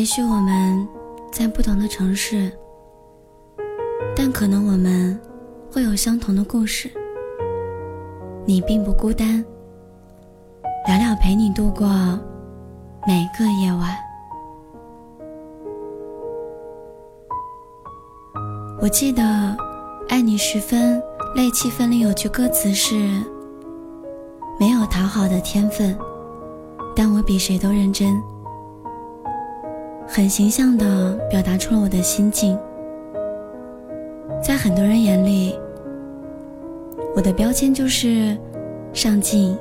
也许我们在不同的城市，但可能我们会有相同的故事。你并不孤单，聊聊陪你度过每个夜晚。我记得《爱你十分》泪气分里有句歌词是：“没有讨好的天分，但我比谁都认真。”很形象地表达出了我的心境。在很多人眼里，我的标签就是上进、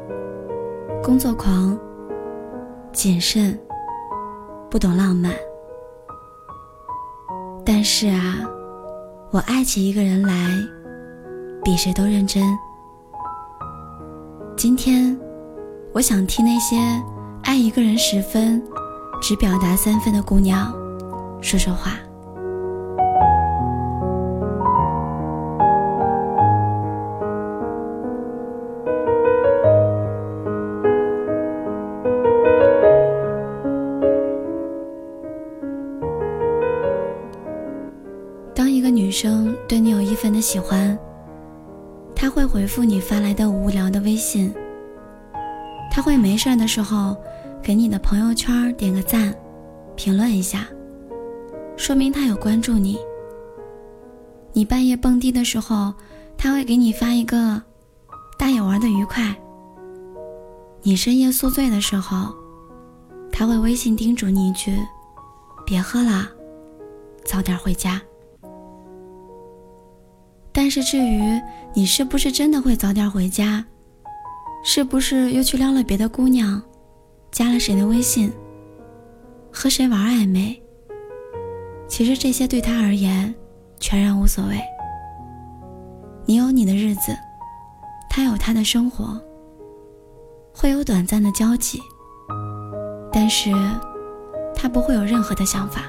工作狂、谨慎、不懂浪漫。但是啊，我爱起一个人来，比谁都认真。今天，我想替那些爱一个人十分。只表达三分的姑娘，说说话。当一个女生对你有一分的喜欢，她会回复你发来的无聊的微信，她会没事的时候。给你的朋友圈点个赞，评论一下，说明他有关注你。你半夜蹦迪的时候，他会给你发一个“大爷玩的愉快”。你深夜宿醉的时候，他会微信叮嘱你一句：“别喝了，早点回家。”但是至于你是不是真的会早点回家，是不是又去撩了别的姑娘？加了谁的微信，和谁玩暧昧？其实这些对他而言全然无所谓。你有你的日子，他有他的生活，会有短暂的交集，但是他不会有任何的想法。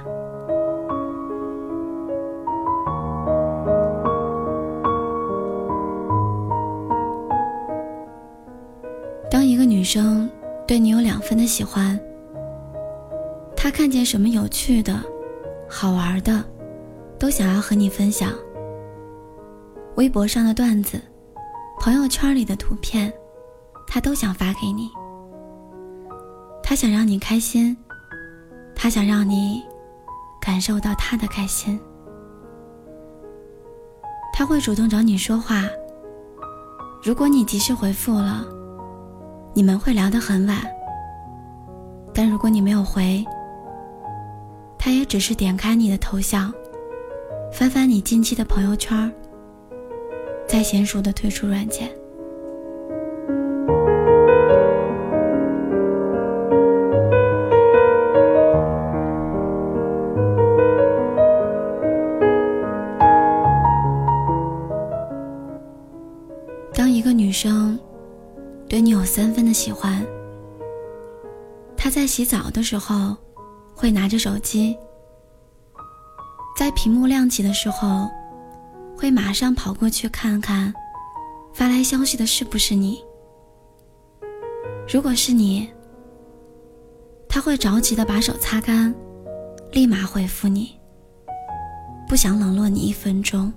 当一个女生。对你有两分的喜欢，他看见什么有趣的、好玩的，都想要和你分享。微博上的段子，朋友圈里的图片，他都想发给你。他想让你开心，他想让你感受到他的开心。他会主动找你说话，如果你及时回复了。你们会聊得很晚，但如果你没有回，他也只是点开你的头像，翻翻你近期的朋友圈，再娴熟的退出软件。澡的时候会拿着手机，在屏幕亮起的时候会马上跑过去看看发来消息的是不是你。如果是你，他会着急的把手擦干，立马回复你，不想冷落你一分钟。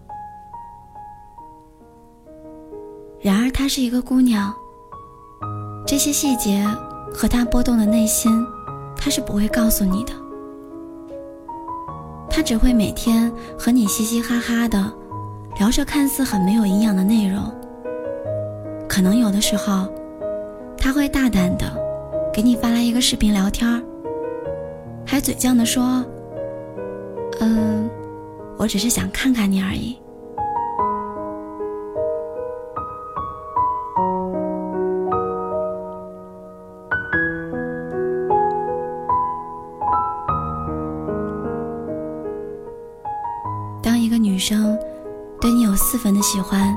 然而，她是一个姑娘。这些细节和她波动的内心，他是不会告诉你的。他只会每天和你嘻嘻哈哈的聊着看似很没有营养的内容。可能有的时候，他会大胆的给你发来一个视频聊天还嘴犟的说：“嗯，我只是想看看你而已。”喜欢，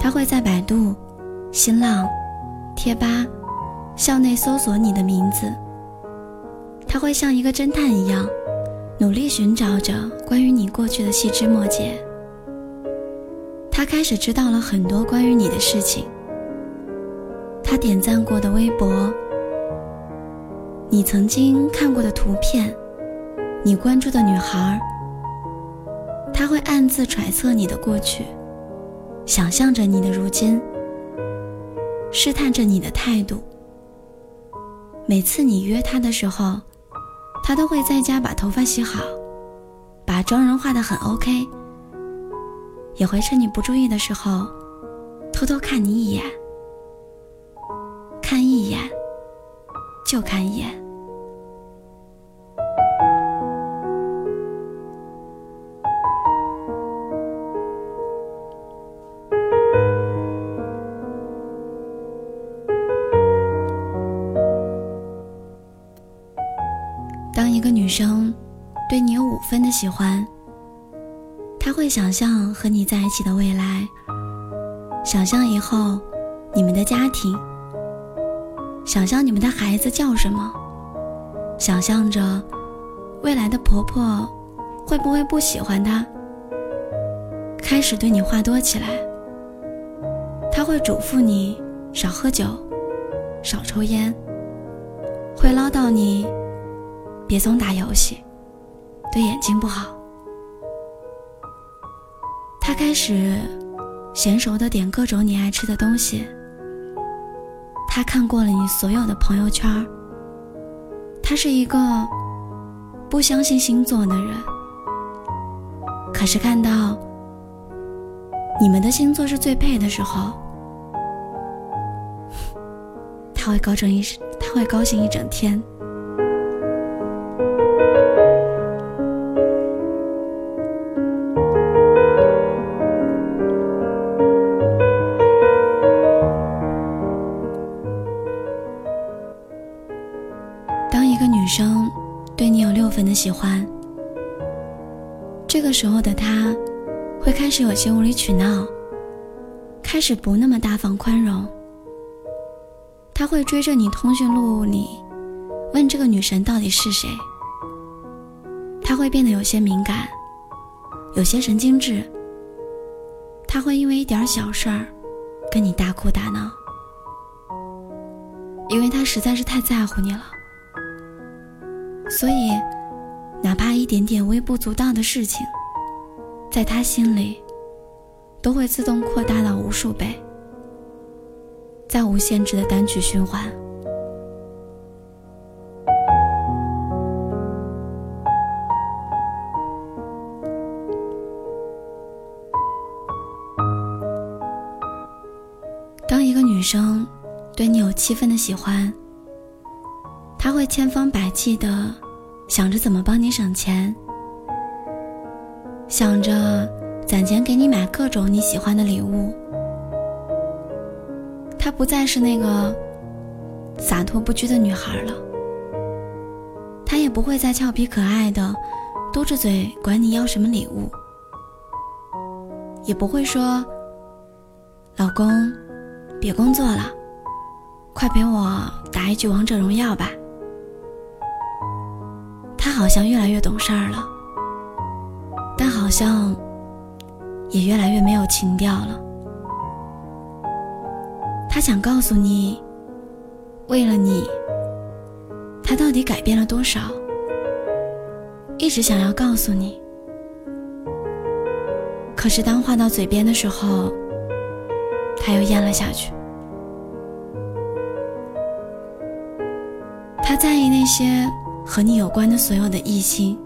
他会在百度、新浪、贴吧、校内搜索你的名字。他会像一个侦探一样，努力寻找着关于你过去的细枝末节。他开始知道了很多关于你的事情。他点赞过的微博，你曾经看过的图片，你关注的女孩，他会暗自揣测你的过去，想象着你的如今，试探着你的态度。每次你约他的时候，他都会在家把头发洗好，把妆容化得很 OK，也会趁你不注意的时候，偷偷看你一眼，看一眼，就看一眼。喜欢，他会想象和你在一起的未来，想象以后你们的家庭，想象你们的孩子叫什么，想象着未来的婆婆会不会不喜欢他，开始对你话多起来。他会嘱咐你少喝酒，少抽烟，会唠叨你。别总打游戏，对眼睛不好。他开始娴熟的点各种你爱吃的东西。他看过了你所有的朋友圈。他是一个不相信星座的人，可是看到你们的星座是最配的时候，他会高兴一他会高兴一整天。始有些无理取闹，开始不那么大方宽容。他会追着你通讯录里，问这个女神到底是谁。他会变得有些敏感，有些神经质。他会因为一点小事儿，跟你大哭大闹，因为他实在是太在乎你了。所以，哪怕一点点微不足道的事情，在他心里，都会自动扩大到无数倍，再无限制的单曲循环。当一个女生对你有七分的喜欢。他会千方百计的想着怎么帮你省钱，想着攒钱给你买各种你喜欢的礼物。她不再是那个洒脱不拘的女孩了，她也不会再俏皮可爱的嘟着嘴管你要什么礼物，也不会说：“老公，别工作了，快陪我打一局王者荣耀吧。”她好像越来越懂事儿了，但好像也越来越没有情调了。他想告诉你，为了你，他到底改变了多少？一直想要告诉你，可是当话到嘴边的时候，他又咽了下去。他在意那些。和你有关的所有的异性，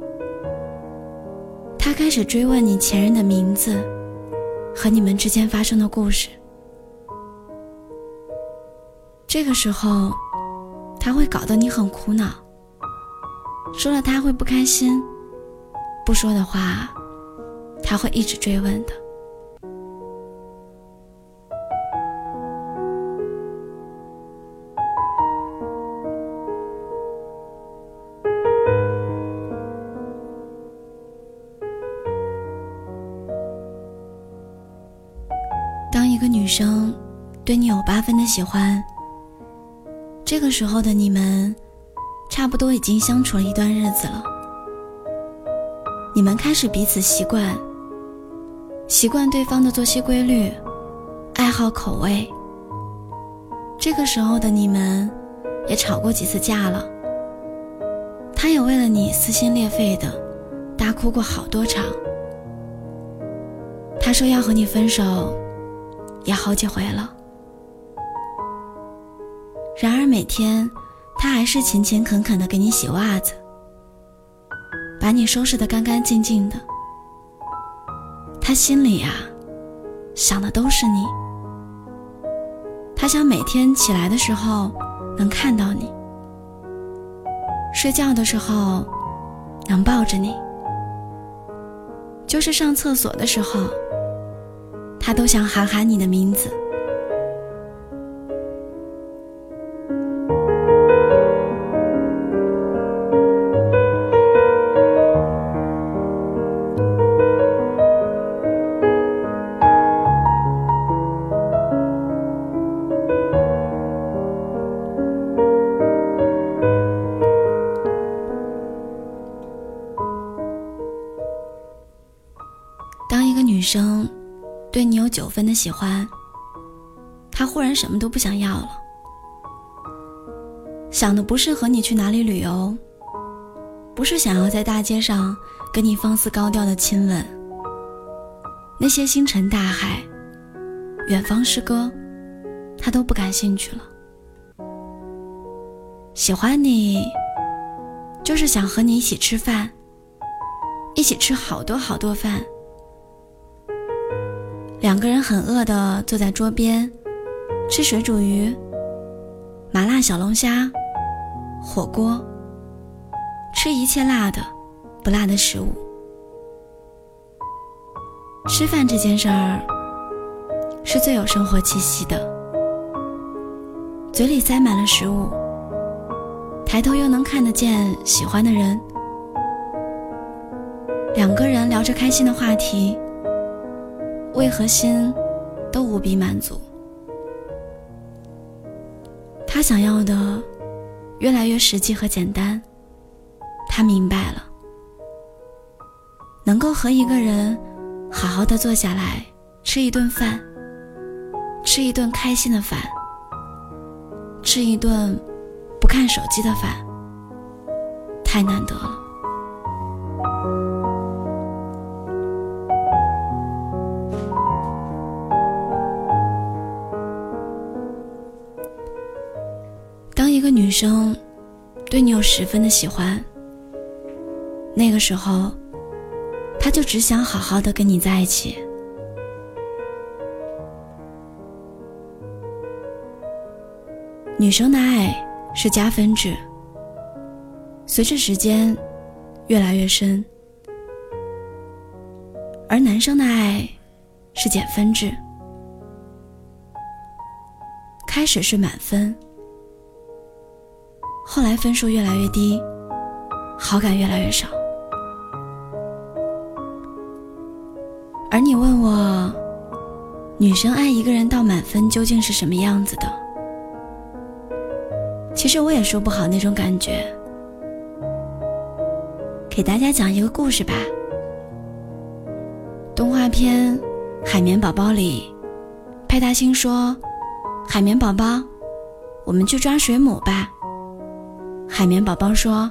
他开始追问你前任的名字和你们之间发生的故事。这个时候，他会搞得你很苦恼。说了他会不开心，不说的话，他会一直追问的。对你有八分的喜欢，这个时候的你们差不多已经相处了一段日子了。你们开始彼此习惯，习惯对方的作息规律、爱好口味。这个时候的你们也吵过几次架了。他也为了你撕心裂肺的大哭过好多场。他说要和你分手，也好几回了。然而每天，他还是勤勤恳恳的给你洗袜子，把你收拾的干干净净的。他心里呀，想的都是你。他想每天起来的时候能看到你，睡觉的时候能抱着你，就是上厕所的时候，他都想喊喊你的名字。女生对你有九分的喜欢，她忽然什么都不想要了，想的不是和你去哪里旅游，不是想要在大街上跟你放肆高调的亲吻，那些星辰大海、远方诗歌，她都不感兴趣了。喜欢你，就是想和你一起吃饭，一起吃好多好多饭。两个人很饿的坐在桌边，吃水煮鱼、麻辣小龙虾、火锅，吃一切辣的、不辣的食物。吃饭这件事儿是最有生活气息的，嘴里塞满了食物，抬头又能看得见喜欢的人，两个人聊着开心的话题。胃和心都无比满足？他想要的越来越实际和简单。他明白了，能够和一个人好好的坐下来吃一顿饭，吃一顿开心的饭，吃一顿不看手机的饭，太难得了。生对你有十分的喜欢，那个时候，他就只想好好的跟你在一起。女生的爱是加分制，随着时间越来越深；而男生的爱是减分制，开始是满分。后来分数越来越低，好感越来越少。而你问我，女生爱一个人到满分究竟是什么样子的？其实我也说不好那种感觉。给大家讲一个故事吧。动画片《海绵宝宝》里，派大星说：“海绵宝宝，我们去抓水母吧。”海绵宝宝说：“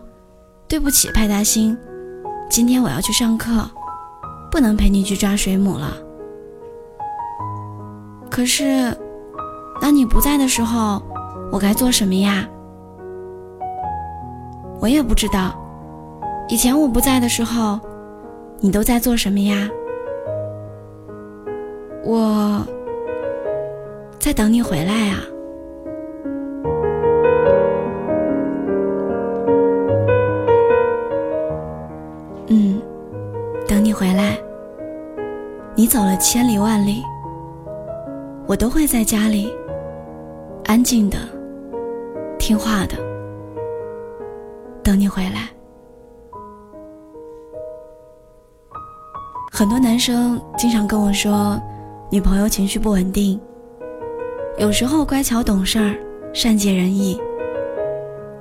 对不起，派大星，今天我要去上课，不能陪你去抓水母了。可是，当你不在的时候，我该做什么呀？我也不知道。以前我不在的时候，你都在做什么呀？我在等你回来啊。”你走了千里万里，我都会在家里，安静的、听话的，等你回来。很多男生经常跟我说，女朋友情绪不稳定，有时候乖巧懂事儿、善解人意，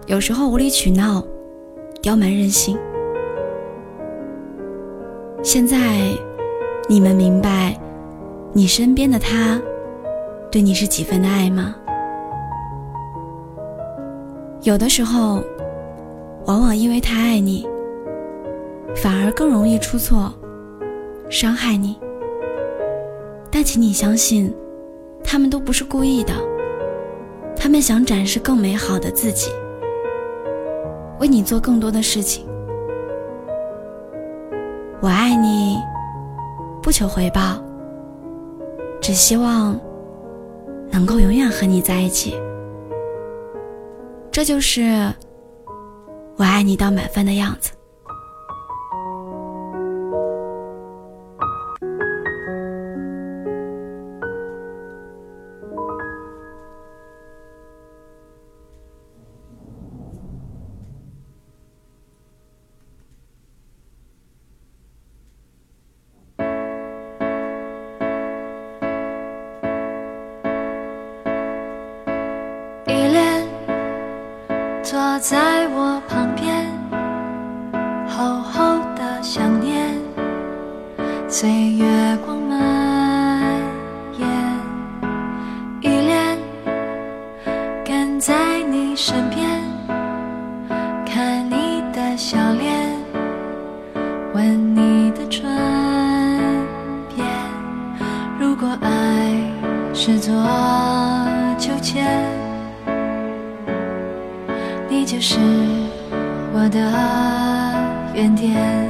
有时候无理取闹、刁蛮任性。现在，你们明白，你身边的他，对你是几分的爱吗？有的时候，往往因为太爱你，反而更容易出错，伤害你。但请你相信，他们都不是故意的，他们想展示更美好的自己，为你做更多的事情。我爱你，不求回报，只希望能够永远和你在一起。这就是我爱你到满分的样子。坐在我旁边，厚厚的想念，岁月的原点。